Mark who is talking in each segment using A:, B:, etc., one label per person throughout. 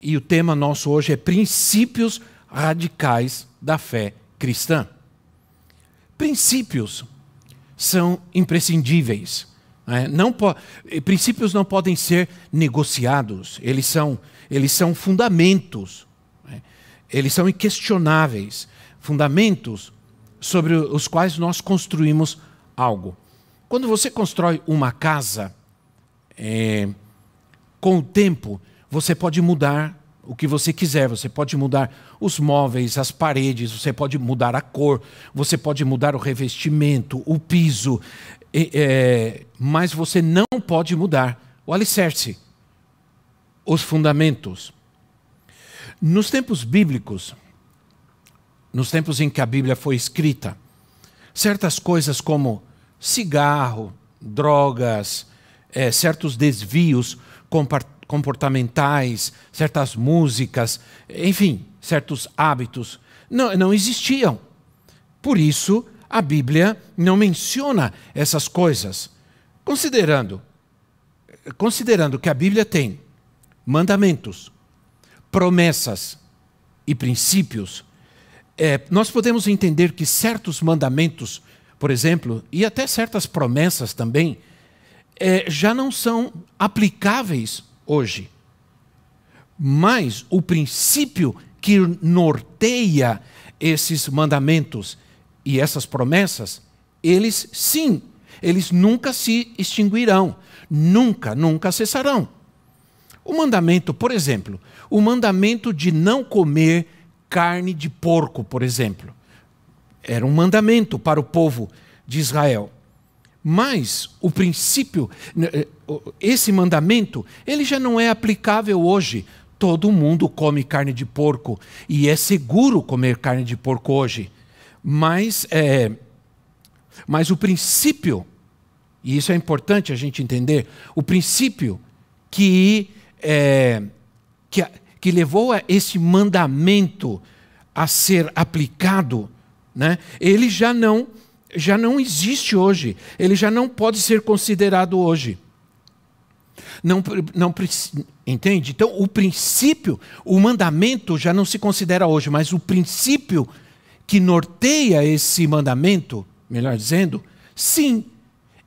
A: E o tema nosso hoje é princípios radicais da fé cristã. Princípios são imprescindíveis. Né? Não princípios não podem ser negociados, eles são, eles são fundamentos, né? eles são inquestionáveis fundamentos sobre os quais nós construímos algo. Quando você constrói uma casa, é, com o tempo, você pode mudar o que você quiser, você pode mudar os móveis, as paredes, você pode mudar a cor, você pode mudar o revestimento, o piso, é, mas você não pode mudar o alicerce, os fundamentos. Nos tempos bíblicos, nos tempos em que a Bíblia foi escrita, certas coisas como cigarro, drogas, é, certos desvios comportamentais, certas músicas, enfim, certos hábitos, não, não existiam. Por isso, a Bíblia não menciona essas coisas. Considerando, considerando que a Bíblia tem mandamentos, promessas e princípios, é, nós podemos entender que certos mandamentos, por exemplo, e até certas promessas também, é, já não são aplicáveis hoje. Mas o princípio que norteia esses mandamentos e essas promessas, eles sim, eles nunca se extinguirão, nunca, nunca cessarão. O mandamento, por exemplo, o mandamento de não comer carne de porco, por exemplo, era um mandamento para o povo de Israel. Mas o princípio, eh, esse mandamento, ele já não é aplicável hoje. Todo mundo come carne de porco e é seguro comer carne de porco hoje. Mas, é, mas o princípio, e isso é importante a gente entender, o princípio que, é, que, que levou a esse mandamento a ser aplicado, né, ele já não já não existe hoje, ele já não pode ser considerado hoje. Não, não entende? Então, o princípio, o mandamento já não se considera hoje, mas o princípio que norteia esse mandamento, melhor dizendo, sim,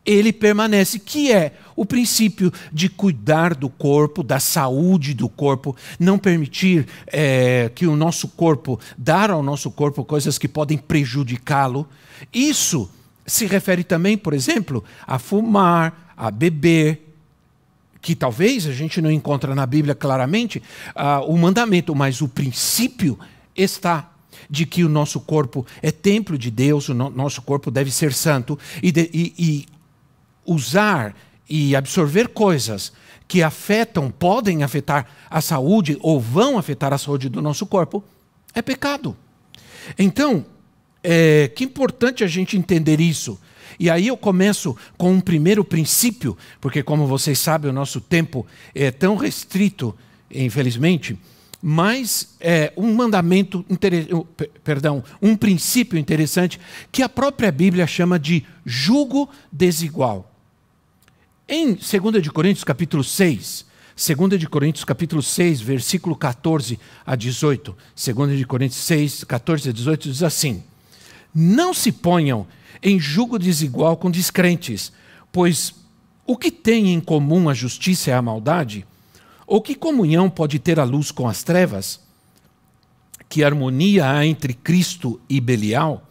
A: ele permanece, que é o princípio de cuidar do corpo, da saúde do corpo, não permitir é, que o nosso corpo, dar ao nosso corpo coisas que podem prejudicá-lo. Isso se refere também, por exemplo, a fumar, a beber, que talvez a gente não encontra na Bíblia claramente uh, o mandamento, mas o princípio está de que o nosso corpo é templo de Deus, o no nosso corpo deve ser santo e, de, e, e usar e absorver coisas que afetam, podem afetar a saúde ou vão afetar a saúde do nosso corpo, é pecado. Então, é, que importante a gente entender isso. E aí eu começo com um primeiro princípio, porque, como vocês sabem, o nosso tempo é tão restrito, infelizmente, mas é um mandamento, perdão, um princípio interessante que a própria Bíblia chama de jugo desigual. Em 2 de Coríntios capítulo 6, 2 de Coríntios capítulo 6, versículo 14 a 18, 2 de Coríntios 6, 14 a 18 diz assim: não se ponham em julgo desigual com descrentes, pois o que tem em comum a justiça e a maldade? Ou que comunhão pode ter a luz com as trevas? Que harmonia há entre Cristo e Belial?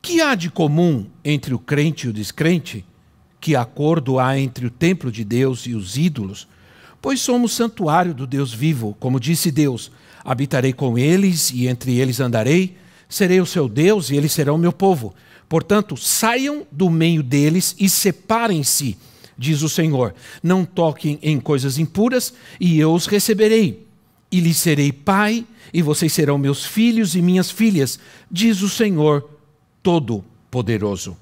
A: Que há de comum entre o crente e o descrente? Que acordo há entre o templo de Deus e os ídolos? Pois somos santuário do Deus vivo, como disse Deus: habitarei com eles e entre eles andarei serei o seu Deus e eles serão o meu povo. Portanto, saiam do meio deles e separem-se, diz o Senhor. Não toquem em coisas impuras e eu os receberei. e lhes serei pai, e vocês serão meus filhos e minhas filhas, diz o Senhor Todo-Poderoso.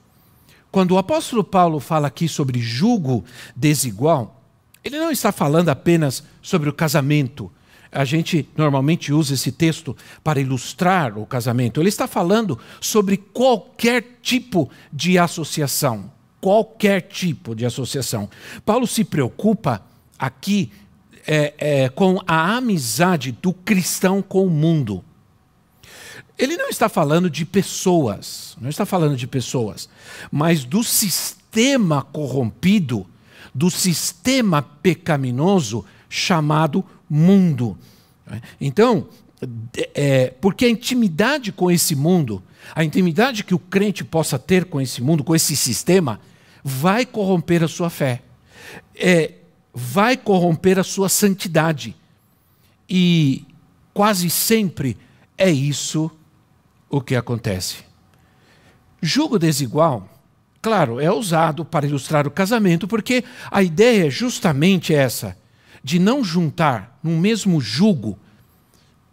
A: Quando o apóstolo Paulo fala aqui sobre julgo desigual, ele não está falando apenas sobre o casamento. A gente normalmente usa esse texto para ilustrar o casamento. Ele está falando sobre qualquer tipo de associação. Qualquer tipo de associação. Paulo se preocupa aqui é, é, com a amizade do cristão com o mundo. Ele não está falando de pessoas, não está falando de pessoas, mas do sistema corrompido, do sistema pecaminoso chamado. Então, é, porque a intimidade com esse mundo, a intimidade que o crente possa ter com esse mundo, com esse sistema, vai corromper a sua fé. É, vai corromper a sua santidade. E quase sempre é isso o que acontece. Jugo desigual, claro, é usado para ilustrar o casamento, porque a ideia é justamente essa, de não juntar no mesmo jugo.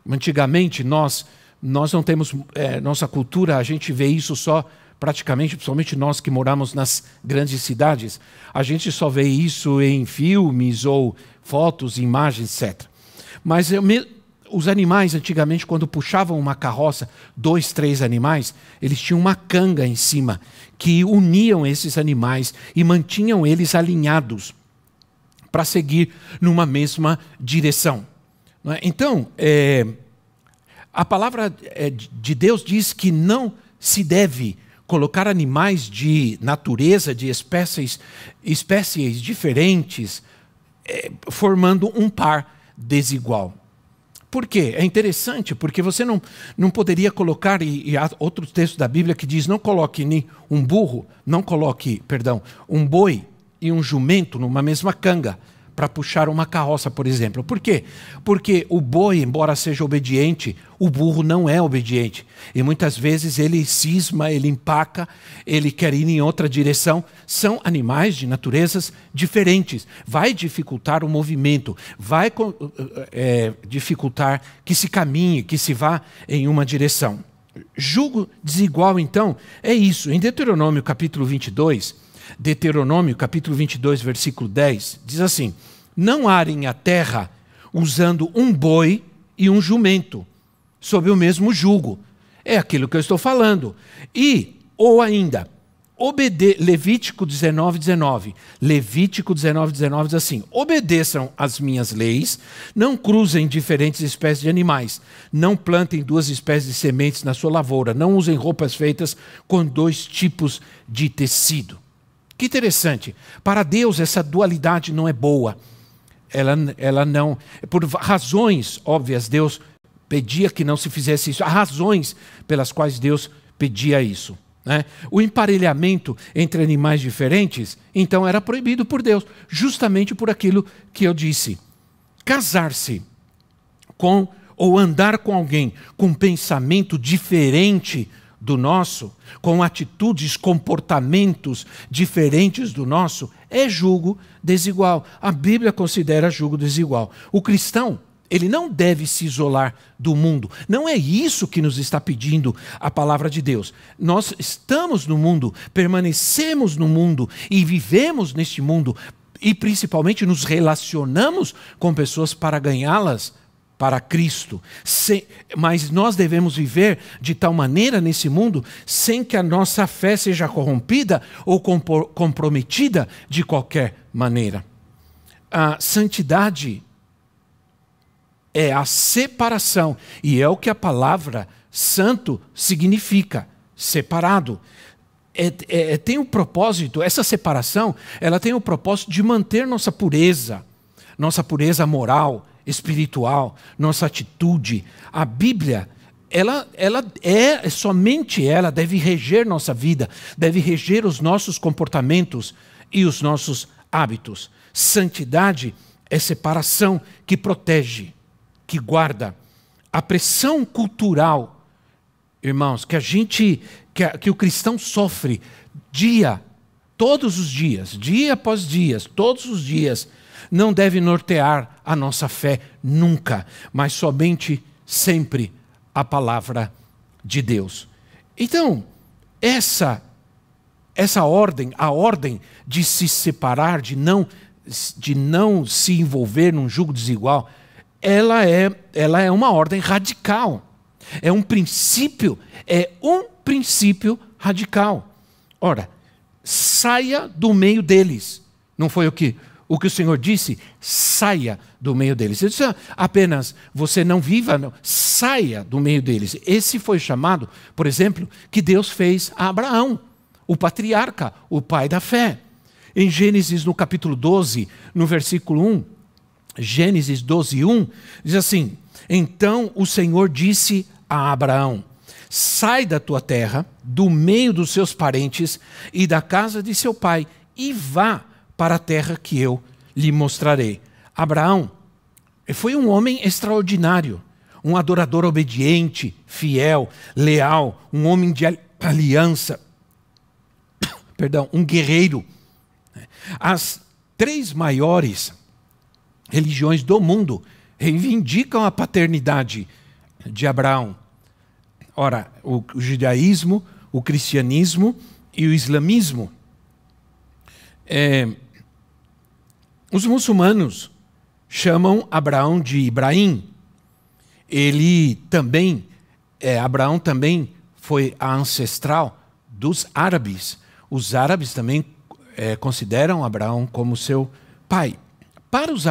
A: Antigamente, nós, nós não temos, é, nossa cultura, a gente vê isso só praticamente, principalmente nós que moramos nas grandes cidades, a gente só vê isso em filmes ou fotos, imagens, etc. Mas eu, os animais, antigamente, quando puxavam uma carroça, dois, três animais, eles tinham uma canga em cima que uniam esses animais e mantinham eles alinhados para seguir numa mesma direção. É? Então, é, a palavra é, de Deus diz que não se deve colocar animais de natureza, de espécies, espécies diferentes, é, formando um par desigual. Por quê? É interessante, porque você não, não poderia colocar, e, e há outro texto da Bíblia que diz: não coloque nem um burro, não coloque, perdão, um boi e um jumento numa mesma canga para puxar uma carroça, por exemplo. Por quê? Porque o boi, embora seja obediente, o burro não é obediente. E muitas vezes ele cisma, ele empaca, ele quer ir em outra direção. São animais de naturezas diferentes. Vai dificultar o movimento, vai é, dificultar que se caminhe, que se vá em uma direção. Julgo desigual, então, é isso. Em Deuteronômio capítulo 22 Deuteronômio, capítulo 22, versículo 10, diz assim: Não arem a terra usando um boi e um jumento, sob o mesmo jugo. É aquilo que eu estou falando. E, ou ainda, obede Levítico 19, 19. Levítico 19, 19 diz assim: Obedeçam as minhas leis, não cruzem diferentes espécies de animais, não plantem duas espécies de sementes na sua lavoura, não usem roupas feitas com dois tipos de tecido. Que interessante. Para Deus, essa dualidade não é boa. Ela, ela não. Por razões óbvias, Deus pedia que não se fizesse isso. Há razões pelas quais Deus pedia isso. Né? O emparelhamento entre animais diferentes, então, era proibido por Deus, justamente por aquilo que eu disse. Casar-se com ou andar com alguém com pensamento diferente do nosso, com atitudes, comportamentos diferentes do nosso, é julgo desigual. A Bíblia considera julgo desigual. O cristão, ele não deve se isolar do mundo. Não é isso que nos está pedindo a palavra de Deus. Nós estamos no mundo, permanecemos no mundo e vivemos neste mundo e principalmente nos relacionamos com pessoas para ganhá-las para Cristo. Sem, mas nós devemos viver de tal maneira nesse mundo sem que a nossa fé seja corrompida ou comprometida de qualquer maneira. A santidade é a separação, e é o que a palavra santo significa: separado. É, é, tem o um propósito, essa separação, ela tem o propósito de manter nossa pureza, nossa pureza moral, espiritual, nossa atitude. A Bíblia, ela, ela é somente ela deve reger nossa vida, deve reger os nossos comportamentos e os nossos hábitos. Santidade é separação que protege, que guarda. A pressão cultural, irmãos, que a gente, que, a, que o cristão sofre dia, todos os dias, dia após dia, todos os dias, não deve nortear a nossa fé nunca, mas somente sempre a palavra de Deus. Então, essa essa ordem, a ordem de se separar, de não de não se envolver num jugo desigual, ela é ela é uma ordem radical. É um princípio, é um princípio radical. Ora, saia do meio deles. Não foi o que o que o Senhor disse? Saia do meio deles. Ele disse apenas, você não viva, não. saia do meio deles. Esse foi chamado, por exemplo, que Deus fez a Abraão, o patriarca, o pai da fé. Em Gênesis, no capítulo 12, no versículo 1, Gênesis 12, 1, diz assim: Então o Senhor disse a Abraão: Sai da tua terra, do meio dos seus parentes e da casa de seu pai, e vá para a terra que eu lhe mostrarei. Abraão foi um homem extraordinário, um adorador obediente, fiel, leal, um homem de aliança, perdão, um guerreiro. As três maiores religiões do mundo reivindicam a paternidade de Abraão. Ora, o, judaísmo, o cristianismo e o islamismo. É, os muçulmanos chamam Abraão de Ibrahim. Ele também, é, Abraão também foi a ancestral dos árabes. Os árabes também é, consideram Abraão como seu pai. Para os,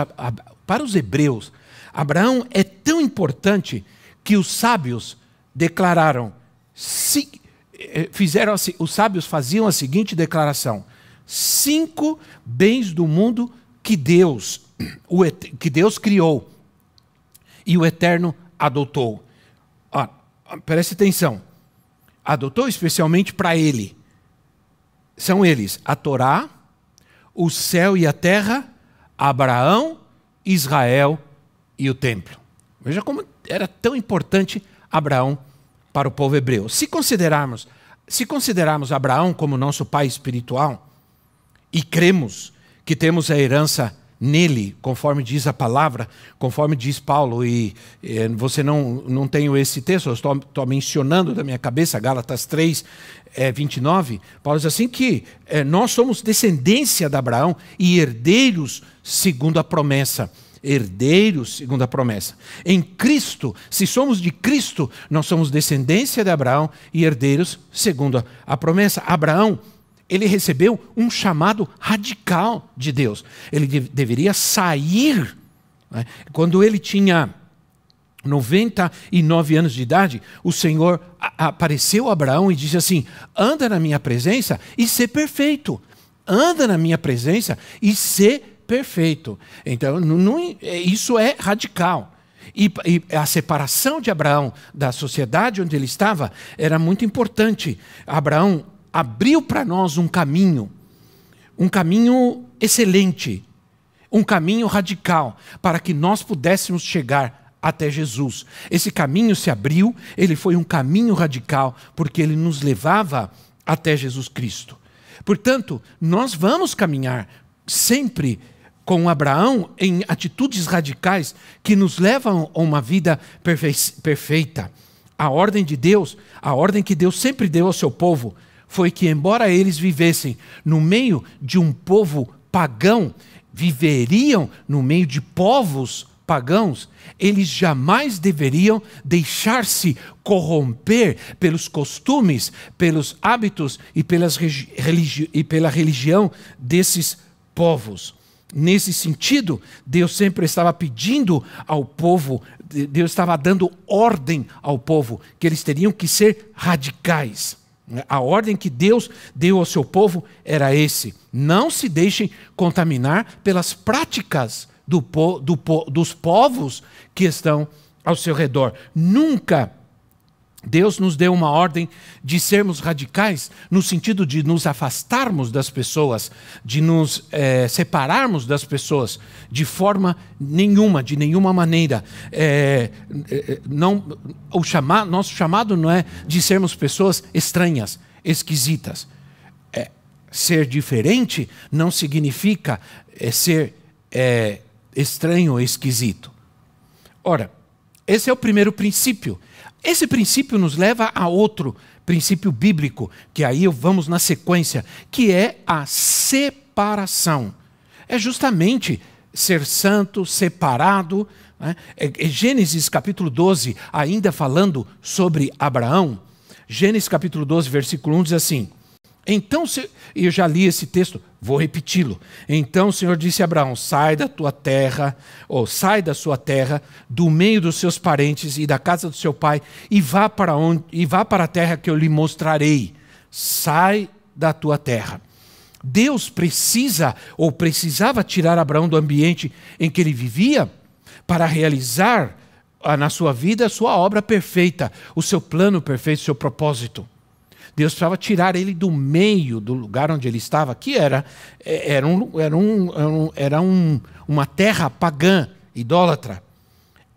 A: para os hebreus, Abraão é tão importante que os sábios declararam, se, é, fizeram assim, os sábios faziam a seguinte declaração: cinco bens do mundo que Deus, o, que Deus criou e o Eterno adotou. Ó, preste atenção. Adotou especialmente para ele. São eles a Torá, o céu e a terra, Abraão, Israel e o templo. Veja como era tão importante Abraão para o povo hebreu. Se considerarmos, se considerarmos Abraão como nosso pai espiritual e cremos que temos a herança nele, conforme diz a palavra, conforme diz Paulo, e, e você não, não tem esse texto, eu estou, estou mencionando da minha cabeça, Gálatas 3, é, 29, Paulo diz assim que é, nós somos descendência de Abraão e herdeiros segundo a promessa. Herdeiros segundo a promessa. Em Cristo, se somos de Cristo, nós somos descendência de Abraão e herdeiros segundo a promessa. Abraão ele recebeu um chamado radical de Deus. Ele de deveria sair. Né? Quando ele tinha 99 anos de idade, o Senhor apareceu a Abraão e disse assim: anda na minha presença e ser perfeito. Anda na minha presença e ser perfeito. Então, não, isso é radical. E, e, a separação de Abraão da sociedade onde ele estava era muito importante. Abraão abriu para nós um caminho, um caminho excelente, um caminho radical, para que nós pudéssemos chegar até Jesus. Esse caminho se abriu, ele foi um caminho radical, porque ele nos levava até Jesus Cristo. Portanto, nós vamos caminhar sempre com Abraão em atitudes radicais que nos levam a uma vida perfeita. A ordem de Deus, a ordem que Deus sempre deu ao seu povo, foi que, embora eles vivessem no meio de um povo pagão, viveriam no meio de povos pagãos, eles jamais deveriam deixar-se corromper pelos costumes, pelos hábitos e, pelas religi e pela religião desses povos. Nesse sentido, Deus sempre estava pedindo ao povo, Deus estava dando ordem ao povo, que eles teriam que ser radicais. A ordem que Deus deu ao seu povo era esse: não se deixem contaminar pelas práticas do, do, dos povos que estão ao seu redor. Nunca Deus nos deu uma ordem de sermos radicais no sentido de nos afastarmos das pessoas, de nos é, separarmos das pessoas de forma nenhuma, de nenhuma maneira. É, não, o chamado, nosso chamado não é de sermos pessoas estranhas, esquisitas. É, ser diferente não significa ser estranho ou esquisito. Ora, esse é o primeiro princípio. Esse princípio nos leva a outro princípio bíblico, que aí vamos na sequência, que é a separação. É justamente ser santo, separado. Né? É, é Gênesis capítulo 12, ainda falando sobre Abraão. Gênesis capítulo 12, versículo 1 diz assim: então, eu já li esse texto, vou repeti-lo. Então o Senhor disse a Abraão: sai da tua terra, ou sai da sua terra, do meio dos seus parentes e da casa do seu pai, e vá para onde, e vá para a terra que eu lhe mostrarei. Sai da tua terra. Deus precisa ou precisava tirar Abraão do ambiente em que ele vivia para realizar ah, na sua vida a sua obra perfeita, o seu plano perfeito, o seu propósito. Deus precisava tirar ele do meio do lugar onde ele estava, que era, é, era, um, era, um, era um, uma terra pagã, idólatra.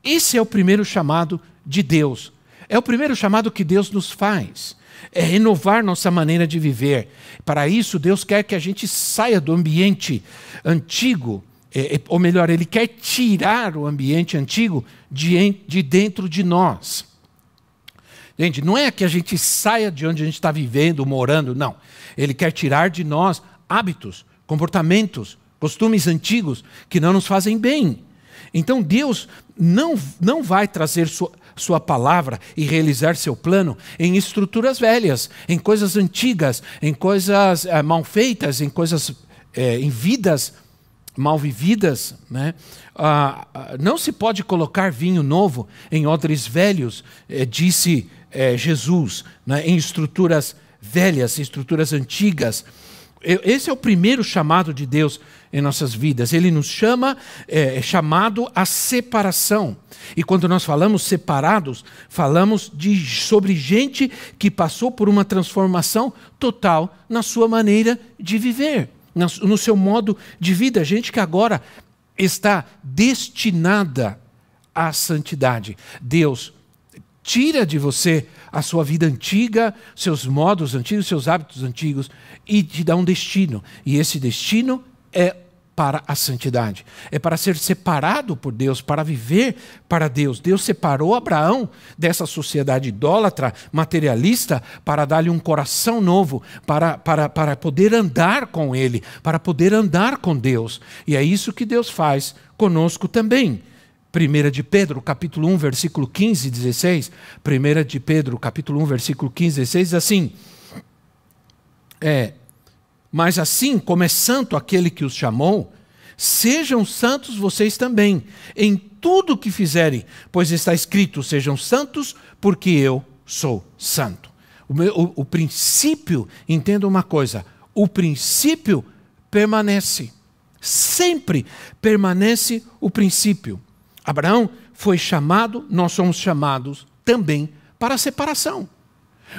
A: Esse é o primeiro chamado de Deus. É o primeiro chamado que Deus nos faz. É renovar nossa maneira de viver. Para isso, Deus quer que a gente saia do ambiente antigo, é, é ou melhor, Ele quer tirar o ambiente antigo de, de dentro de nós. Gente, não é que a gente saia de onde a gente está vivendo, morando, não. Ele quer tirar de nós hábitos, comportamentos, costumes antigos que não nos fazem bem. Então Deus não, não vai trazer sua, sua palavra e realizar seu plano em estruturas velhas, em coisas antigas, em coisas é, mal feitas, em coisas, é, em vidas mal vividas. Né? Ah, ah, não se pode colocar vinho novo em odres velhos, é, disse é, Jesus, né, em estruturas velhas, estruturas antigas. Esse é o primeiro chamado de Deus em nossas vidas. Ele nos chama, é, é chamado a separação. E quando nós falamos separados, falamos de, sobre gente que passou por uma transformação total na sua maneira de viver, no seu modo de vida. Gente que agora está destinada à santidade. Deus tira de você a sua vida antiga, seus modos antigos, seus hábitos antigos e te dá um destino. E esse destino é para a santidade. É para ser separado por Deus, para viver para Deus. Deus separou Abraão dessa sociedade idólatra, materialista, para dar-lhe um coração novo, para, para, para poder andar com Ele, para poder andar com Deus. E é isso que Deus faz conosco também. 1 de Pedro, capítulo 1, versículo 15 e 16. 1 de Pedro, capítulo 1, versículo 15 e 16, diz assim: é, Mas assim como é santo aquele que os chamou, sejam santos vocês também, em tudo o que fizerem, pois está escrito: sejam santos, porque eu sou santo. O, meu, o, o princípio, entenda uma coisa: o princípio permanece. Sempre permanece o princípio. Abraão foi chamado, nós somos chamados também para a separação.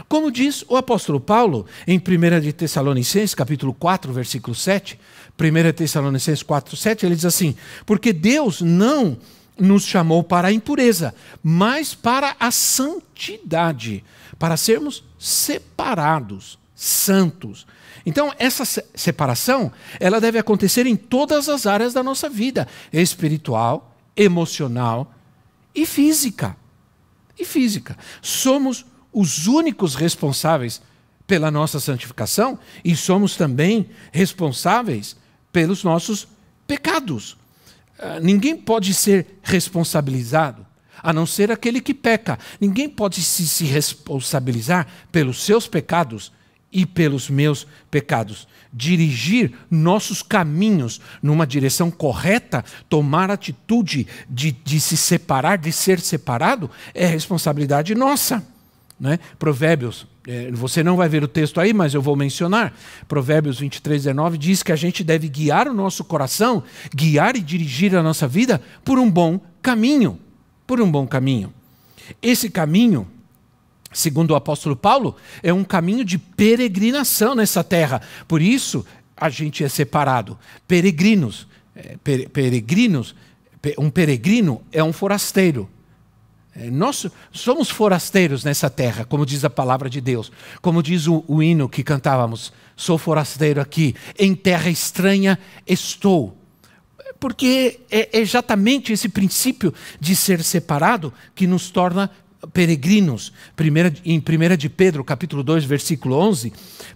A: Como diz o apóstolo Paulo em 1 de Tessalonicenses, capítulo 4, versículo 7, 1 Tessalonicenses 4, 7, ele diz assim: Porque Deus não nos chamou para a impureza, mas para a santidade, para sermos separados, santos. Então, essa separação, ela deve acontecer em todas as áreas da nossa vida, espiritual, emocional e física. E física. Somos os únicos responsáveis pela nossa santificação e somos também responsáveis pelos nossos pecados. Uh, ninguém pode ser responsabilizado a não ser aquele que peca. Ninguém pode se responsabilizar pelos seus pecados e pelos meus pecados. Dirigir nossos caminhos numa direção correta, tomar atitude de, de se separar, de ser separado, é responsabilidade nossa. Né? Provérbios, é, você não vai ver o texto aí, mas eu vou mencionar. Provérbios 23, 19 diz que a gente deve guiar o nosso coração, guiar e dirigir a nossa vida por um bom caminho. Por um bom caminho. Esse caminho segundo o apóstolo Paulo, é um caminho de peregrinação nessa terra. Por isso, a gente é separado. Peregrinos. É, peregrinos. Um peregrino é um forasteiro. É, nós somos forasteiros nessa terra, como diz a palavra de Deus. Como diz o, o hino que cantávamos: Sou forasteiro aqui, em terra estranha estou. porque é exatamente esse princípio de ser separado que nos torna peregrinos. Primeira, em 1 de Pedro, capítulo 2, versículo 11,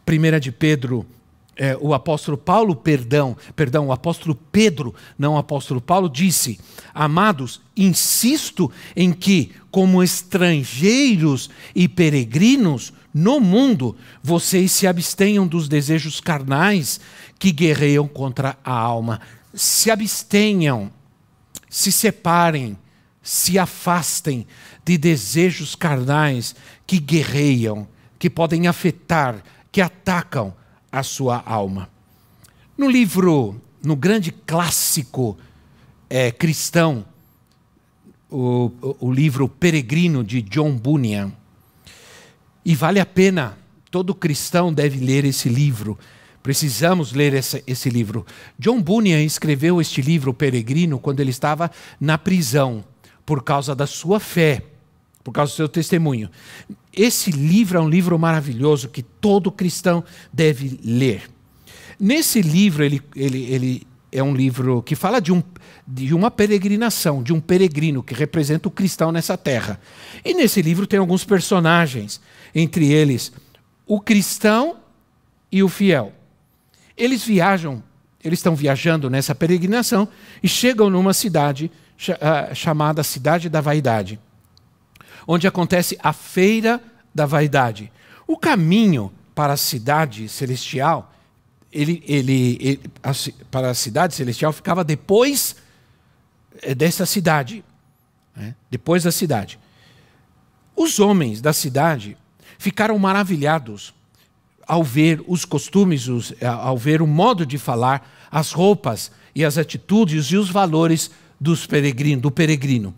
A: 1 de Pedro, é, o apóstolo Paulo, perdão, perdão, o apóstolo Pedro, não o apóstolo Paulo, disse: Amados, insisto em que, como estrangeiros e peregrinos no mundo, vocês se abstenham dos desejos carnais que guerreiam contra a alma. Se abstenham, se separem, se afastem de desejos carnais que guerreiam, que podem afetar, que atacam a sua alma. No livro, no grande clássico é, cristão, o, o, livro Peregrino de John Bunyan, e vale a pena, todo cristão deve ler esse livro. Precisamos ler esse, esse livro. John Bunyan escreveu este livro, Peregrino, quando ele estava na prisão, por causa da sua fé por causa do seu testemunho. Esse livro é um livro maravilhoso que todo cristão deve ler. Nesse livro, ele, ele, ele é um livro que fala de, um, de uma peregrinação, de um peregrino que representa o cristão nessa terra. E nesse livro tem alguns personagens, entre eles o cristão e o fiel. Eles viajam, eles estão viajando nessa peregrinação e chegam numa cidade chamada Cidade da Vaidade onde acontece a Feira da Vaidade. O caminho para a cidade celestial, ele, ele, ele a, para a cidade celestial ficava depois eh, dessa cidade, né? depois da cidade. Os homens da cidade ficaram maravilhados ao ver os costumes, os, eh, ao ver o modo de falar, as roupas e as atitudes e os valores dos peregrino, do peregrino.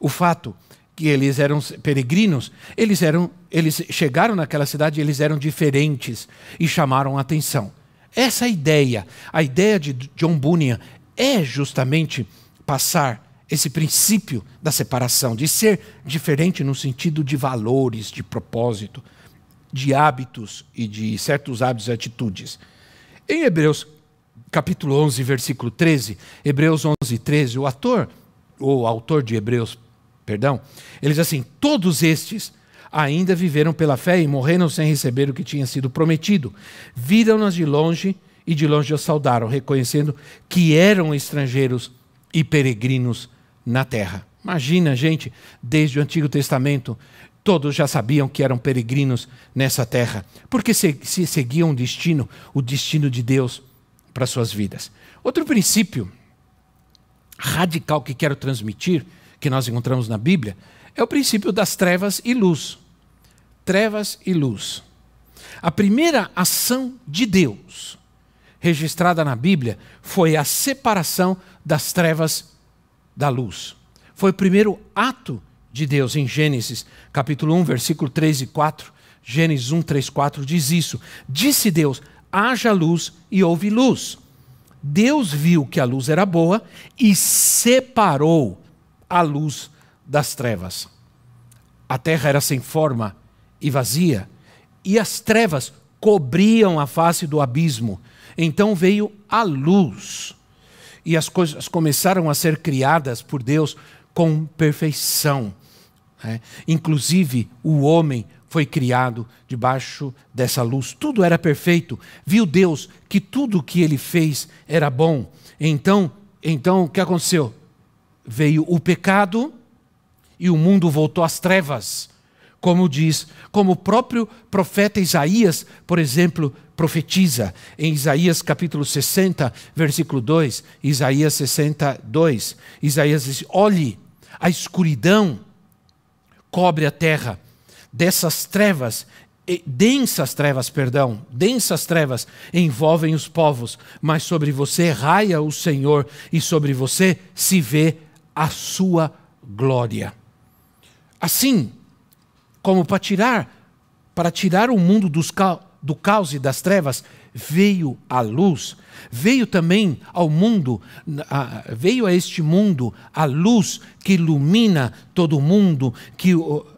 A: O fato que eles eram peregrinos, eles eram, eles chegaram naquela cidade eles eram diferentes e chamaram a atenção. Essa ideia, a ideia de John Bunyan é justamente passar esse princípio da separação, de ser diferente no sentido de valores, de propósito, de hábitos e de certos hábitos e atitudes. Em Hebreus capítulo 11, versículo 13, Hebreus 11, 13, o ator, ou autor de Hebreus, perdão, ele diz assim: todos estes ainda viveram pela fé e morreram sem receber o que tinha sido prometido. Viram-nas de longe e de longe as saudaram, reconhecendo que eram estrangeiros e peregrinos na terra. Imagina, gente, desde o Antigo Testamento, todos já sabiam que eram peregrinos nessa terra, porque se, se seguiam o destino, o destino de Deus para suas vidas. Outro princípio radical que quero transmitir que nós encontramos na Bíblia é o princípio das trevas e luz. Trevas e luz. A primeira ação de Deus registrada na Bíblia foi a separação das trevas da luz. Foi o primeiro ato de Deus em Gênesis, capítulo 1, versículo 3 e 4. Gênesis 1, 3, 4 diz isso. Disse Deus: haja luz e houve luz. Deus viu que a luz era boa e separou a luz das trevas. A terra era sem forma e vazia, e as trevas cobriam a face do abismo. Então veio a luz, e as coisas começaram a ser criadas por Deus com perfeição. É? Inclusive, o homem foi criado debaixo dessa luz. Tudo era perfeito. Viu Deus que tudo o que ele fez era bom. Então, então o que aconteceu? veio o pecado e o mundo voltou às trevas. Como diz, como o próprio profeta Isaías, por exemplo, profetiza em Isaías capítulo 60, versículo 2, Isaías 62. Isaías diz: Olhe, a escuridão cobre a terra, dessas trevas densas trevas, perdão, densas trevas envolvem os povos, mas sobre você raia o Senhor e sobre você se vê a sua glória. Assim, como para tirar, para tirar o mundo dos, do caos e das trevas, veio a luz, veio também ao mundo, veio a este mundo a luz que ilumina todo o mundo, que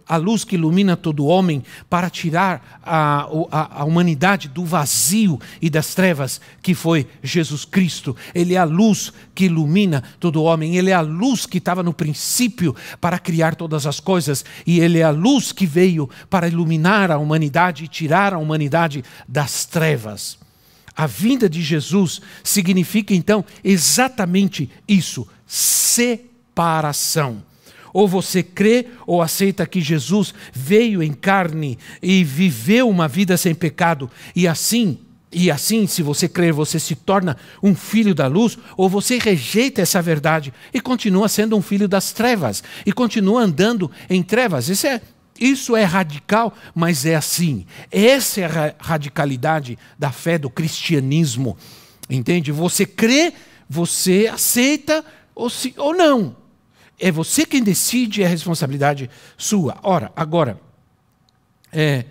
A: a luz que ilumina todo homem para tirar a, a, a, humanidade do vazio e das trevas que foi Jesus Cristo. Ele é a luz que ilumina todo homem, ele é a luz que estava no princípio para criar todas as coisas, e ele é a luz que veio para iluminar a humanidade e tirar a humanidade das trevas. A vinda de Jesus significa então exatamente isso: separação. Ou você crê ou aceita que Jesus veio em carne e viveu uma vida sem pecado, e assim e assim, se você crer, você se torna um filho da luz, ou você rejeita essa verdade e continua sendo um filho das trevas, e continua andando em trevas. Isso é, isso é radical, mas é assim. Essa é a radicalidade da fé do cristianismo. Entende? Você crê, você aceita ou, se, ou não. É você quem decide, é responsabilidade sua. Ora, agora, é,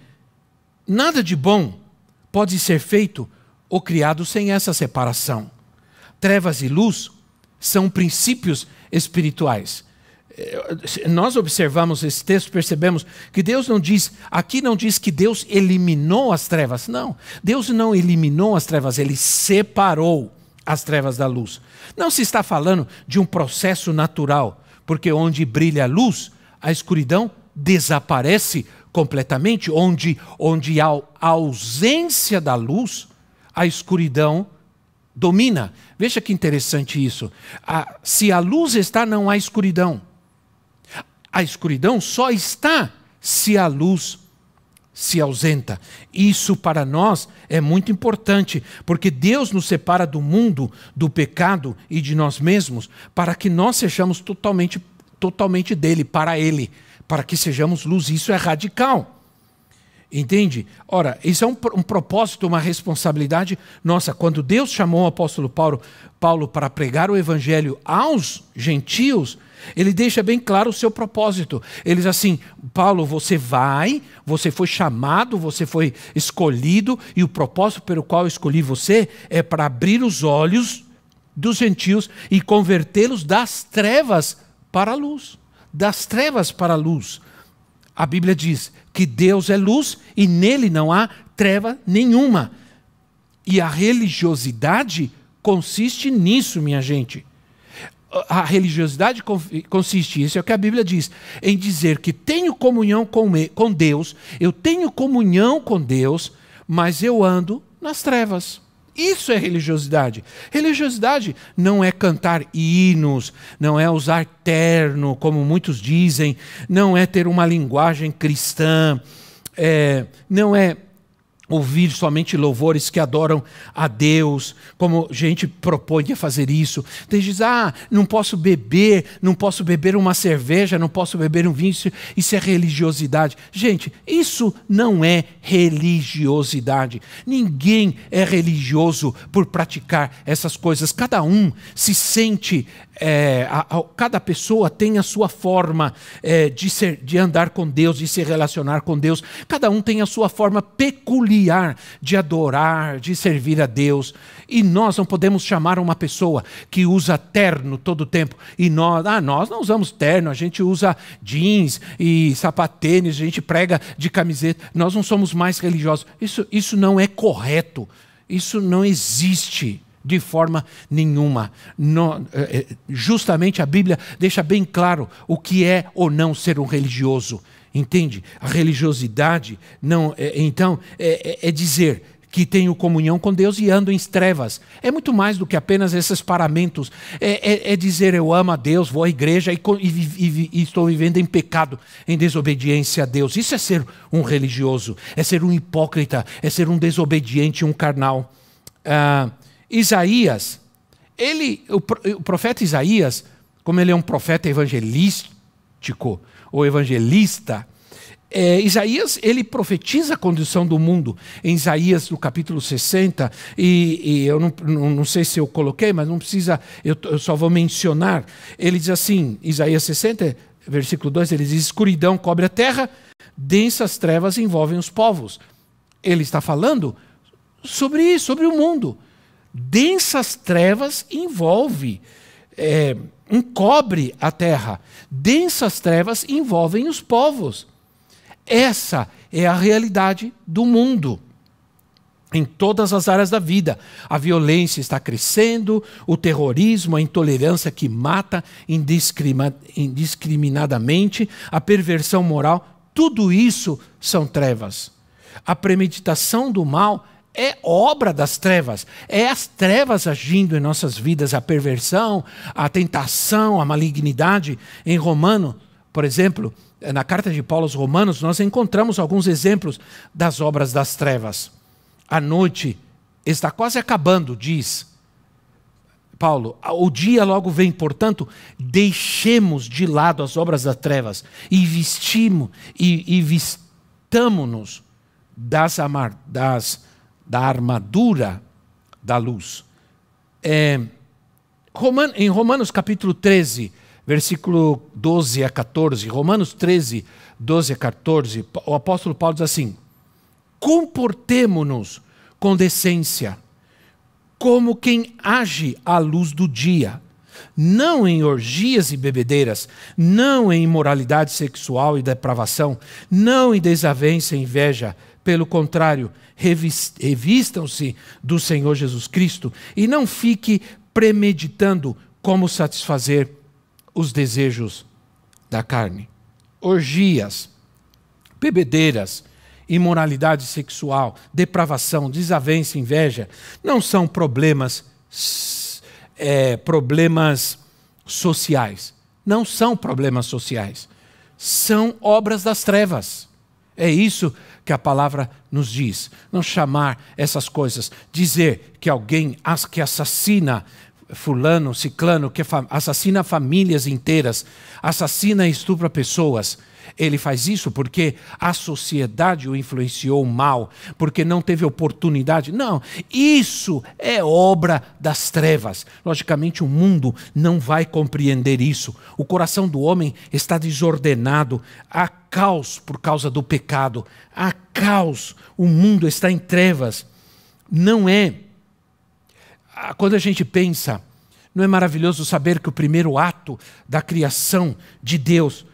A: nada de bom pode ser feito ou criado sem essa separação. Trevas e luz são princípios espirituais. É, nós observamos esse texto, percebemos que Deus não diz, aqui não diz que Deus eliminou as trevas. Não, Deus não eliminou as trevas, ele separou as trevas da luz. Não se está falando de um processo natural porque onde brilha a luz, a escuridão desaparece completamente. Onde, onde há ausência da luz, a escuridão domina. Veja que interessante isso. A, se a luz está, não há escuridão. A escuridão só está se a luz se ausenta. Isso para nós é muito importante, porque Deus nos separa do mundo, do pecado e de nós mesmos, para que nós sejamos totalmente, totalmente dele, para ele, para que sejamos luz. Isso é radical. Entende? Ora, isso é um, um, propósito, uma responsabilidade nossa. Quando Deus chamou o apóstolo Paulo, Paulo para pregar o evangelho aos gentios, ele deixa bem claro o seu propósito. Ele diz assim: Paulo, você vai, você foi chamado, você foi escolhido, e o propósito pelo qual eu escolhi você é para abrir os olhos dos gentios e convertê-los das trevas para a luz. Das trevas para a luz. A Bíblia diz que Deus é luz e nele não há treva nenhuma. E a religiosidade consiste nisso, minha gente a religiosidade consiste, isso é o que a Bíblia diz, em dizer que tenho comunhão com, Deus, eu tenho comunhão com Deus, mas eu ando nas trevas. Isso é religiosidade. Religiosidade não é cantar hinos, não é usar terno, como muitos dizem, não é ter uma linguagem cristã, é, não é ouvir somente louvores que adoram a Deus, como gente propõe a fazer isso. Tem diz, ah, não posso beber, não posso beber uma cerveja, não posso beber um vinho, isso, é religiosidade. Gente, isso não é religiosidade. Ninguém é religioso por praticar essas coisas. Cada um se sente é, a, a, cada pessoa tem a sua forma é, de, ser, de andar com Deus, de se relacionar com Deus. Cada um tem a sua forma peculiar de adorar, de servir a Deus. E nós não podemos chamar uma pessoa que usa terno todo o tempo. E nós, ah, nós não usamos terno, a gente usa jeans e sapatênis, a gente prega de camiseta. Nós não somos mais religiosos. Isso, isso não é correto. Isso não existe de forma nenhuma. No, eh, eh, justamente a Bíblia deixa bem claro o que é ou não ser um religioso. Entende? A religiosidade não, é, então é, é, dizer que tenho comunhão com Deus e ando em trevas. É muito mais do que apenas esses paramentos. É, é, é dizer eu amo a Deus, vou à igreja e, e, e, e, estou vivendo em pecado, em desobediência a Deus. Isso é ser um religioso, é ser um hipócrita, é ser um desobediente, um carnal. Ah, Isaías, ele, o, o profeta Isaías, como ele é um profeta evangelístico ou evangelista, é, Isaías ele profetiza a condição do mundo em Isaías no capítulo 60 e, e eu não, não, não, sei se eu coloquei, mas não precisa, eu, eu, só vou mencionar. Ele diz assim, Isaías 60, versículo 2, ele diz: escuridão cobre a terra, densas trevas envolvem os povos. Ele está falando sobre isso, sobre o mundo densas trevas envolve, é, encobre a terra. Densas trevas envolvem os povos. Essa é a realidade do mundo. Em todas as áreas da vida. A violência está crescendo, o terrorismo, a intolerância que mata indiscriminadamente, a perversão moral, tudo isso são trevas. A premeditação do mal é obra das trevas. É as trevas agindo em nossas vidas, a perversão, a tentação, a malignidade. Em Romano, por exemplo, na carta de Paulo aos Romanos, nós encontramos alguns exemplos das obras das trevas. A noite está quase acabando, diz Paulo. O dia logo vem, portanto, deixemos de lado as obras das trevas e vestimos e, e vistamo-nos das, das da armadura da luz. É, em Romanos capítulo 13, versículo 12 a 14, Romanos 13, 12 a 14, o apóstolo Paulo diz assim: comportemo-nos com decência, como quem age à luz do dia, não em orgias e bebedeiras, não em imoralidade sexual e depravação, não em desavença e inveja, pelo contrário, revistam-se do Senhor Jesus Cristo e não fique premeditando como satisfazer os desejos da carne. Orgias, bebedeiras, imoralidade sexual, depravação, desavença, inveja, não são problemas é, problemas sociais. Não são problemas sociais. São obras das trevas. É isso que a palavra nos diz. Não chamar essas coisas, dizer que alguém que assassina fulano, ciclano, que assassina famílias inteiras, assassina e estupra pessoas. Ele faz isso porque a sociedade o influenciou mal, porque não teve oportunidade. Não, isso é obra das trevas. Logicamente, o mundo não vai compreender isso. O coração do homem está desordenado, há caos por causa do pecado, há caos. O mundo está em trevas. Não é. Ah, quando a gente pensa, não é maravilhoso saber que o primeiro ato da criação de Deus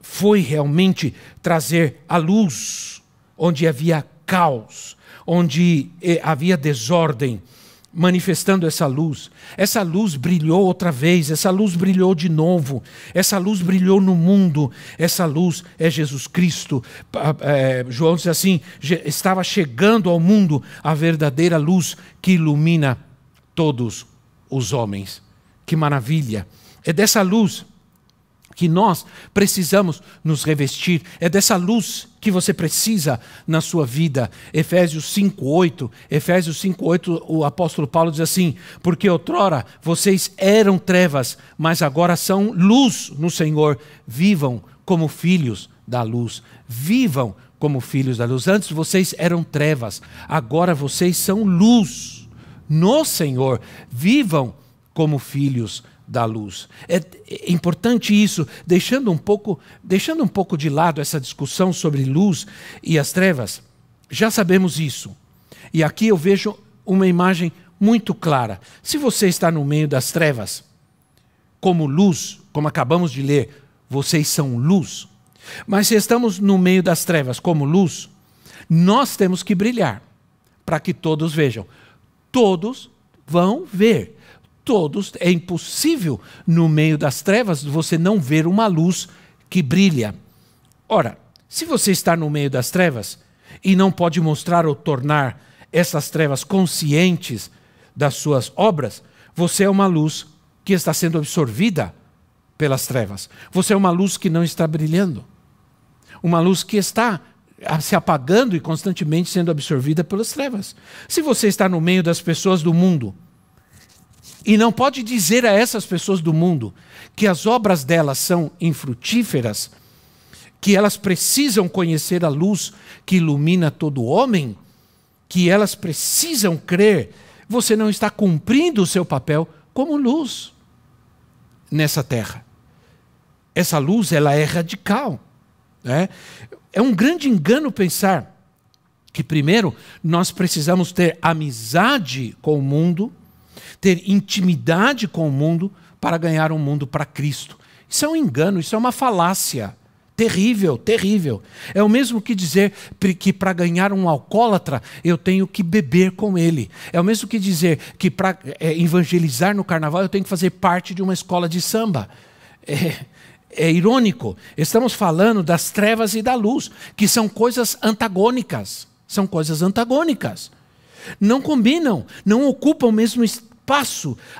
A: foi realmente trazer a luz onde havia caos, onde eh, havia desordem, manifestando essa luz. Essa luz brilhou outra vez, essa luz brilhou de novo, essa luz brilhou no mundo, essa luz é Jesus Cristo. É, João diz assim: estava chegando ao mundo a verdadeira luz que ilumina todos os homens. Que maravilha! É dessa luz que nós precisamos nos revestir. É dessa luz que você precisa na sua vida. Efésios 5:8, Efésios 5:8, o apóstolo Paulo diz assim: "Porque outrora vocês eram trevas, mas agora são luz no Senhor. Vivam como filhos da luz. Vivam como filhos da luz. Antes vocês eram trevas, agora vocês são luz no Senhor. Vivam como filhos da luz. É, é importante isso, deixando um pouco, deixando um pouco de lado essa discussão sobre luz e as trevas. Já sabemos isso. E aqui eu vejo uma imagem muito clara. Se você está no meio das trevas, como luz, como acabamos de ler, vocês são luz. Mas se estamos no meio das trevas como luz, nós temos que brilhar para que todos vejam. Todos vão ver todos, é impossível no meio das trevas você não ver uma luz que brilha. Ora, se você está no meio das trevas e não pode mostrar ou tornar essas trevas conscientes das suas obras, você é uma luz que está sendo absorvida pelas trevas. Você é uma luz que não está brilhando. Uma luz que está se apagando e constantemente sendo absorvida pelas trevas. Se você está no meio das pessoas do mundo, e não pode dizer a essas pessoas do mundo que as obras delas são infrutíferas, que elas precisam conhecer a luz que ilumina todo homem, que elas precisam crer. Você não está cumprindo o seu papel como luz nessa terra. Essa luz ela é radical. Né? É um grande engano pensar que, primeiro, nós precisamos ter amizade com o mundo ter intimidade com o mundo para ganhar um mundo para Cristo. Isso é um engano, isso é uma falácia Terrível, terrível. É o mesmo que dizer que para ganhar um alcoólatra eu tenho que beber com ele. É o mesmo que dizer que para é, evangelizar no carnaval eu tenho que fazer parte de uma escola de samba. É, é irônico. Estamos falando das trevas e da luz, que são coisas antagônicas. São coisas antagônicas. Não combinam, não ocupam o mesmo espaço.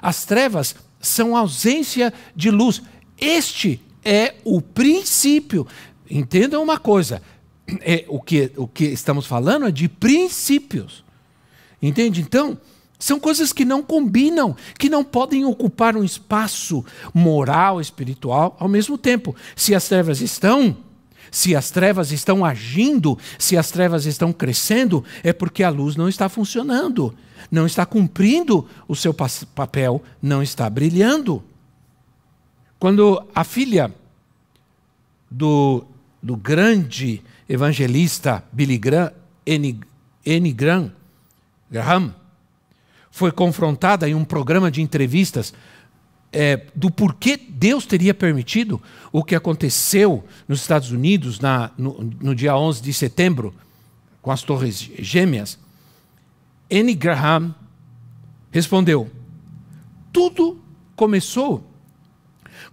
A: As trevas são ausência de luz. Este é o princípio. Entendam uma coisa: é, o, que, o que estamos falando é de princípios. Entende? Então, são coisas que não combinam, que não podem ocupar um espaço moral, espiritual ao mesmo tempo. Se as trevas estão, se as trevas estão agindo, se as trevas estão crescendo, é porque a luz não está funcionando, não está cumprindo o seu papel, não está brilhando. Quando a filha do, do grande evangelista Billy Graham, N. Graham, Graham foi confrontada em um programa de entrevistas é, do porquê Deus teria permitido o que aconteceu nos Estados Unidos na, no, no, dia 11 de setembro, com as Torres Gêmeas, N. Graham respondeu: Tudo começou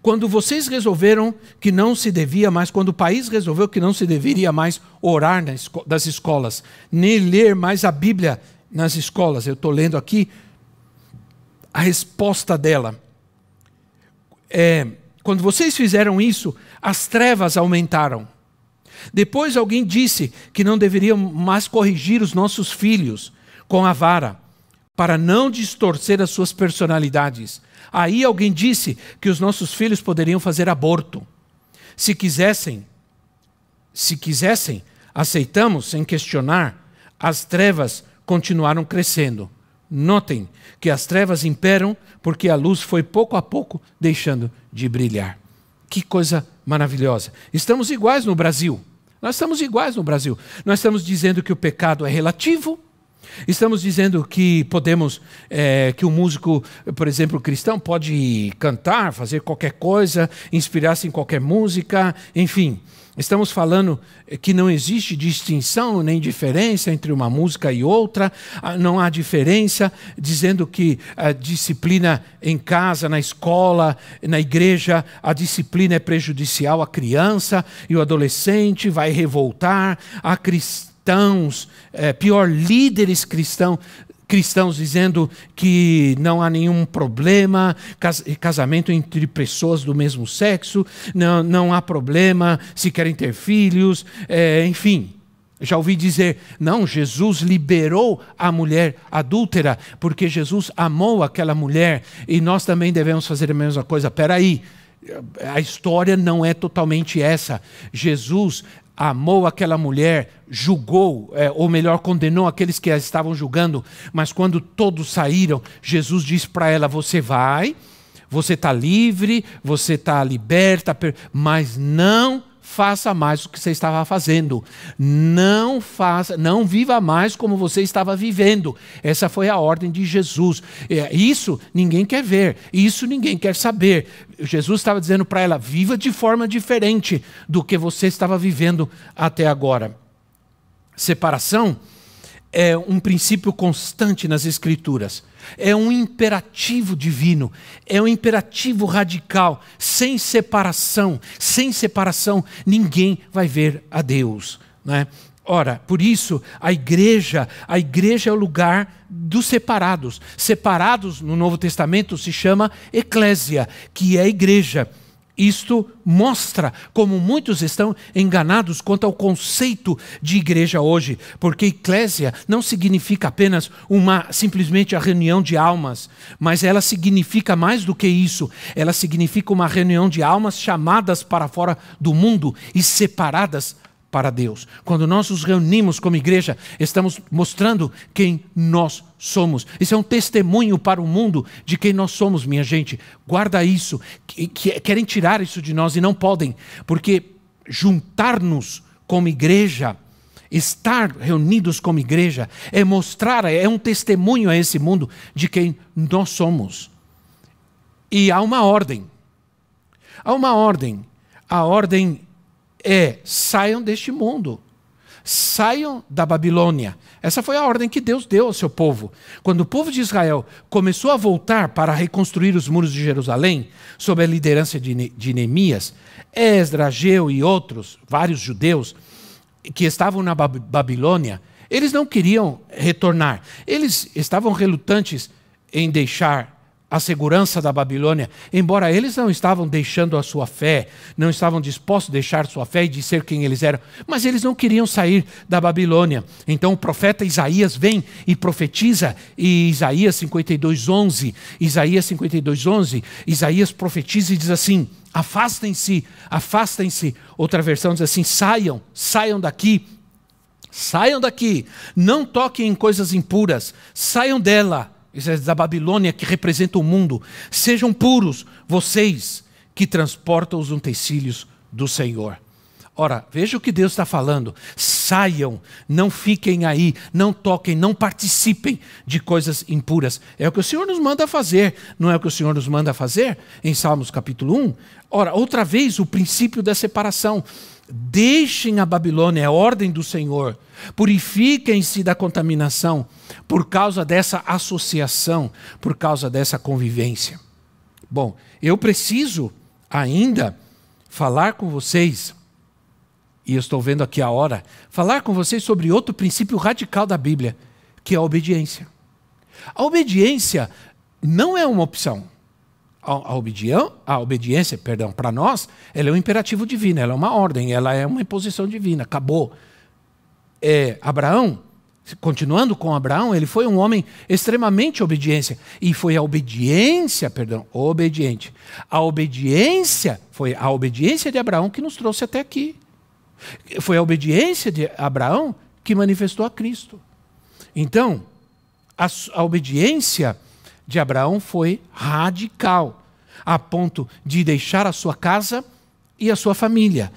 A: quando vocês resolveram que não se devia mais, quando o país resolveu que não se deveria mais orar nas das escolas, nem ler mais a Bíblia nas escolas. Eu estou lendo aqui a resposta dela. É, quando vocês fizeram isso, as trevas aumentaram. Depois alguém disse que não deveriam mais corrigir os nossos filhos com a vara, para não distorcer as suas personalidades. Aí alguém disse que os nossos filhos poderiam fazer aborto. Se quisessem, se quisessem, aceitamos sem questionar, as trevas continuaram crescendo. Notem que as trevas imperam porque a luz foi pouco a pouco deixando de brilhar. Que coisa maravilhosa. Estamos iguais no Brasil. Nós estamos iguais no Brasil. Nós estamos dizendo que o pecado é relativo. Estamos dizendo que podemos, é, que um músico, por exemplo, cristão, pode cantar, fazer qualquer coisa, inspirar-se em qualquer música, enfim. Estamos falando que não existe distinção nem diferença entre uma música e outra, ah, não há diferença, dizendo que a disciplina em casa, na escola, na igreja, a disciplina é prejudicial à criança e o adolescente vai revoltar, há cristãos, é, pior, líderes cristãos cristãos dizendo que não há nenhum problema, casamento entre pessoas do mesmo sexo, não, não há problema se querem ter filhos, é, enfim. Já ouvi dizer, não, Jesus liberou a mulher adúltera, porque Jesus amou aquela mulher e nós também devemos fazer a mesma coisa. Peraí, a história não é totalmente essa. Jesus amou aquela mulher, julgou, é, ou melhor, condenou aqueles que a estavam julgando, mas quando todos saíram, Jesus disse para ela: Você vai, você está livre, você está liberta, mas não faça mais o que você estava fazendo. Não faça, não viva mais como você estava vivendo. Essa foi a ordem de Jesus. É, isso ninguém quer ver, isso ninguém quer saber. Jesus estava dizendo para ela: viva de forma diferente do que você estava vivendo até agora. Separação é um princípio constante nas Escrituras. É um imperativo divino, é um imperativo radical. Sem separação, sem separação, ninguém vai ver a Deus. Né? Ora, por isso, a igreja, a igreja é o lugar dos separados. Separados no Novo Testamento se chama eclésia, que é igreja. Isto mostra como muitos estão enganados quanto ao conceito de igreja hoje, porque eclésia não significa apenas uma simplesmente a reunião de almas, mas ela significa mais do que isso. Ela significa uma reunião de almas chamadas para fora do mundo e separadas para Deus. Quando nós nos reunimos como igreja, estamos mostrando quem nós somos. Isso é um testemunho para o mundo de quem nós somos, minha gente. Guarda isso. Que, querem tirar isso de nós e não podem, porque juntar-nos como igreja, estar reunidos como igreja, é mostrar, é um testemunho a esse mundo de quem nós somos. E há uma ordem. Há uma ordem. A ordem é: saiam deste mundo. Saiam da Babilônia. Essa foi a ordem que Deus deu ao seu povo. Quando o povo de Israel começou a voltar para reconstruir os muros de Jerusalém, sob a liderança de Neemias, Esdra, Ageu e outros, vários judeus, que estavam na Babilônia, eles não queriam retornar. Eles estavam relutantes em deixar a segurança da Babilônia, embora eles não estavam deixando a sua fé, não estavam dispostos a deixar sua fé e de ser quem eles eram, mas eles não queriam sair da Babilônia. Então o profeta Isaías vem e profetiza, e Isaías 52:11, Isaías 52:11, Isaías profetiza e diz assim: Afastem-se, afastem-se. Outra versão diz assim: Saiam, saiam daqui. Saiam daqui, não toquem em coisas impuras, saiam dela é da Babilônia que representa o mundo. Sejam puros, vocês que transportam os utensílios do Senhor. Ora, veja o que Deus está falando. Saiam, não fiquem aí, não toquem, não participem de coisas impuras. É o que o Senhor nos manda fazer, não é o que o Senhor nos manda fazer em Salmos capítulo 1? Ora, outra vez, o princípio da separação. Deixem a Babilônia, é ordem do Senhor. Purifiquem-se da contaminação por causa dessa associação, por causa dessa convivência. Bom, eu preciso ainda falar com vocês, e eu estou vendo aqui a hora, falar com vocês sobre outro princípio radical da Bíblia, que é a obediência. A obediência não é uma opção a, obediência, a obediência, perdão, para nós, ela é um imperativo divino, ela é uma ordem, ela é uma imposição divina, acabou. É, Abraão, continuando com Abraão, ele foi um homem extremamente obediente e foi a obediência, perdão, obediente. A obediência foi a obediência de Abraão que nos trouxe até aqui. Foi a obediência de Abraão que manifestou a Cristo. Então, a, a obediência de Abraão foi radical, a ponto de deixar a sua casa e a sua família.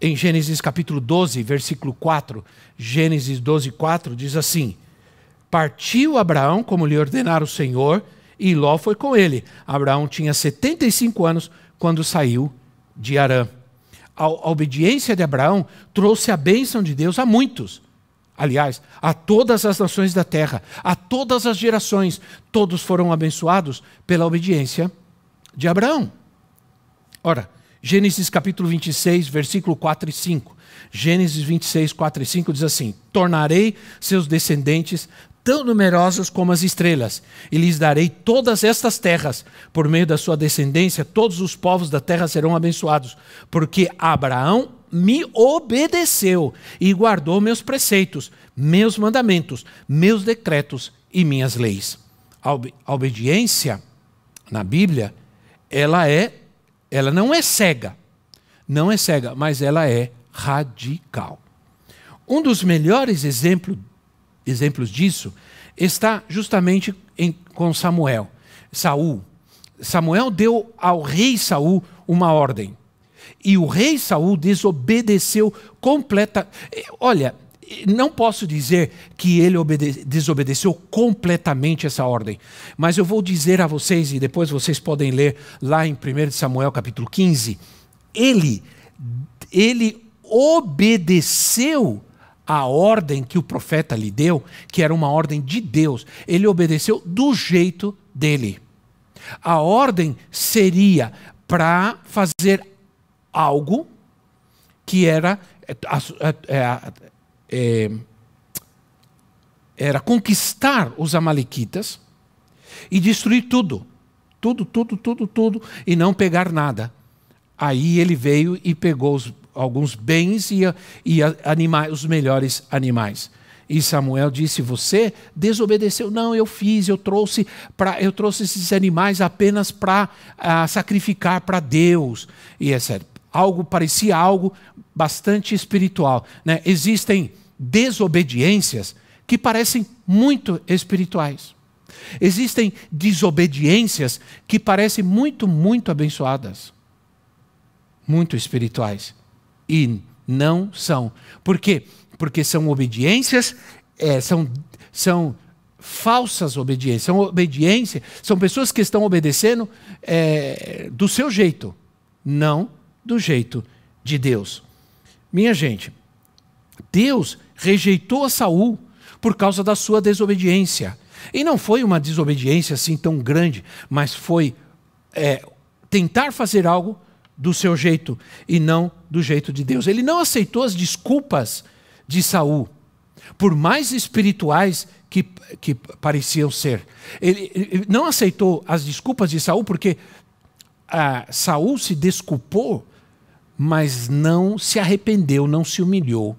A: Em Gênesis capítulo 12, versículo 4, Gênesis 12, 4 diz assim: Partiu Abraão como lhe ordenara o Senhor, e Ló foi com ele. Abraão tinha 75 anos quando saiu de Arã. A, obediência de Abraão trouxe a bênção de Deus a muitos. Aliás, a todas as nações da terra, a todas as gerações, todos foram abençoados pela obediência de Abraão. Ora, Gênesis capítulo 26, versículo 4 e 5. Gênesis 26, 4 e 5 diz assim: Tornarei seus descendentes tão numerosos como as estrelas, e lhes darei todas estas terras. Por meio da sua descendência, todos os povos da terra serão abençoados, porque Abraão me obedeceu e guardou meus preceitos, meus mandamentos, meus decretos e minhas leis. A, ob a obediência na Bíblia, ela é, ela não é cega, não é cega, mas ela é radical. Um dos melhores exemplo, exemplos disso está justamente em, com Samuel. Saul. Samuel deu ao rei Saul uma ordem. E o rei Saul desobedeceu completa. Olha, não posso dizer que ele desobedeceu completamente essa ordem, mas eu vou dizer a vocês, e depois vocês podem ler lá em 1 Samuel capítulo 15, ele, ele obedeceu a ordem que o profeta lhe deu, que era uma ordem de Deus, ele obedeceu do jeito dele. A ordem seria para fazer algo que era, é, é, é, era conquistar os Amalequitas e destruir tudo. Tudo, tudo, tudo, tudo, e não pegar nada. Aí ele veio e pegou os, alguns bens e, e animais, os melhores animais. E Samuel disse: Você desobedeceu? Não, eu fiz, eu trouxe para eu trouxe esses animais apenas para uh, sacrificar para Deus. E é sério algo parecia algo bastante espiritual. Né? Existem desobediências que parecem muito espirituais. Existem desobediências que parecem muito, muito abençoadas, muito espirituais. E não são. Por quê? Porque são obediências, é, são, são falsas obediências. São obediência, são pessoas que estão obedecendo é, do seu jeito, não do jeito de Deus. Minha gente, Deus rejeitou a Saul por causa da sua desobediência. E não foi uma desobediência assim tão grande, mas foi é, tentar fazer algo do seu jeito e não do jeito de Deus. Ele não aceitou as desculpas de Saul, por mais espirituais que, que pareciam ser. Ele, ele, não aceitou as desculpas de Saul porque ah, Saul se desculpou, mas não se arrependeu, não se humilhou.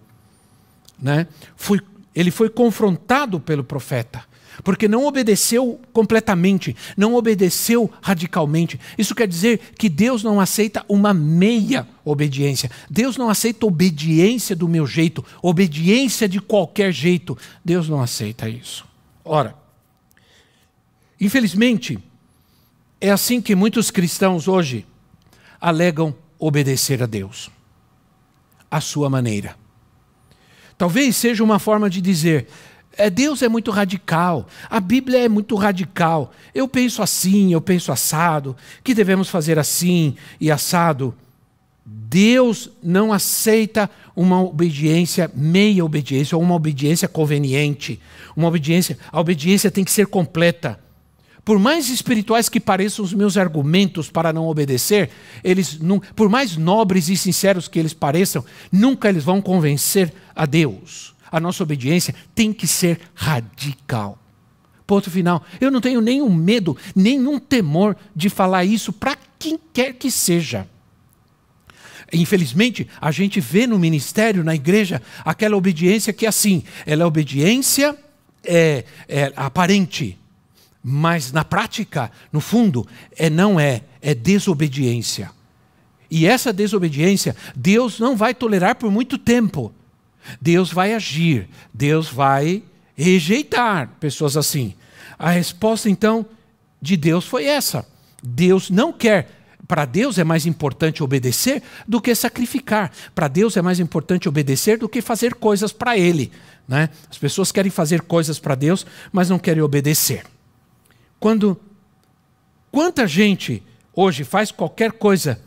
A: Né? Foi, ele foi confrontado pelo profeta porque não obedeceu completamente, não obedeceu radicalmente. Isso quer dizer que Deus não aceita uma meia obediência. Deus não aceita obediência do meu jeito, obediência de qualquer jeito. Deus não aceita isso. Ora, infelizmente, é assim que muitos cristãos hoje alegam obedecer a Deus, à sua maneira. Talvez seja uma forma de dizer: é, Deus é muito radical, a Bíblia é muito radical. Eu penso assim, eu penso assado, que devemos fazer assim e assado. Deus não aceita uma obediência, meia obediência, ou uma obediência conveniente. Uma obediência, a obediência tem que ser completa. Por mais espirituais que pareçam os meus argumentos para não obedecer, eles, por mais nobres e sinceros que eles pareçam, nunca eles vão convencer a Deus a nossa obediência tem que ser radical. Ponto final. Eu não tenho nenhum medo, nenhum temor de falar isso para quem quer que seja. Infelizmente, a gente vê no ministério, na igreja, aquela obediência que é assim, ela é obediência é, é aparente, mas na prática, no fundo, é não é, é desobediência. E essa desobediência, Deus não vai tolerar por muito tempo. Deus vai agir, Deus vai rejeitar pessoas assim. A resposta então de Deus foi essa. Deus não quer. Para Deus é mais importante obedecer do que sacrificar. Para Deus é mais importante obedecer do que fazer coisas para Ele. Né? As pessoas querem fazer coisas para Deus, mas não querem obedecer. Quando quanta gente hoje faz qualquer coisa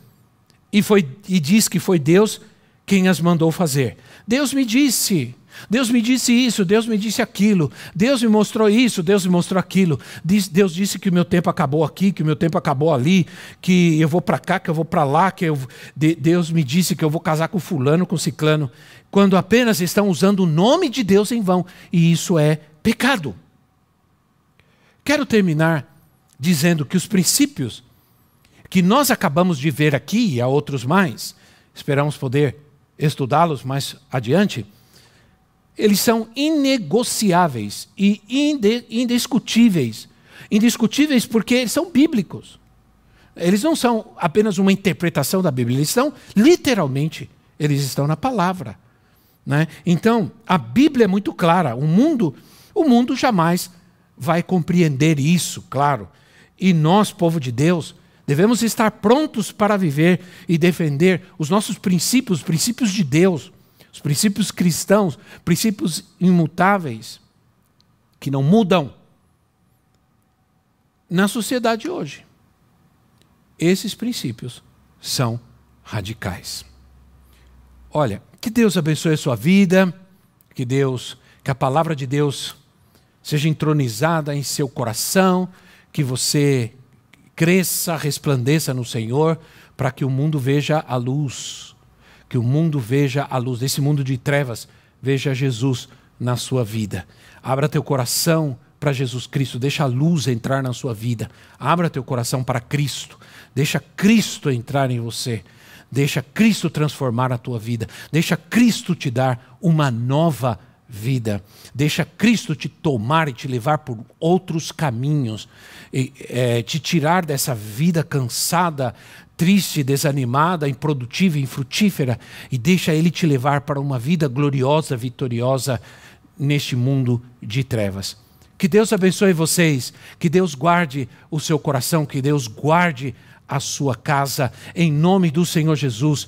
A: e, foi, e diz que foi Deus quem as mandou fazer. Deus me disse, Deus me disse isso, Deus me disse aquilo, Deus me mostrou isso, Deus me mostrou aquilo. Deus disse que o meu tempo acabou aqui, que o meu tempo acabou ali, que eu vou para cá, que eu vou para lá, que eu... Deus me disse que eu vou casar com fulano, com ciclano, quando apenas estão usando o nome de Deus em vão, e isso é pecado. Quero terminar dizendo que os princípios que nós acabamos de ver aqui e há outros mais, esperamos poder estudá-los mais adiante, eles são inegociáveis e indiscutíveis. Indiscutíveis porque eles são bíblicos. Eles não são apenas uma interpretação da Bíblia, eles são literalmente, eles estão na palavra. Né? Então, a Bíblia é muito clara. O mundo, o mundo jamais vai compreender isso, claro. E nós, povo de Deus, Devemos estar prontos para viver e defender os nossos princípios, os princípios de Deus, os princípios cristãos, princípios imutáveis, que não mudam na sociedade hoje. Esses princípios são radicais. Olha, que Deus abençoe a sua vida, que Deus, que a palavra de Deus seja entronizada em seu coração, que você cresça, resplandeça no Senhor, para que o mundo veja a luz, que o mundo veja a luz desse mundo de trevas, veja Jesus na sua vida. Abra teu coração para Jesus Cristo, deixa a luz entrar na sua vida. Abra teu coração para Cristo, deixa Cristo entrar em você. Deixa Cristo transformar a tua vida. Deixa Cristo te dar uma nova vida. Deixa Cristo te tomar e te levar por outros caminhos, e, é, te tirar dessa vida cansada, triste, desanimada, improdutiva, infrutífera, e deixa Ele te levar para uma vida gloriosa, vitoriosa neste mundo de trevas. Que Deus abençoe vocês, que Deus guarde o seu coração, que Deus guarde a sua casa, em nome do Senhor Jesus.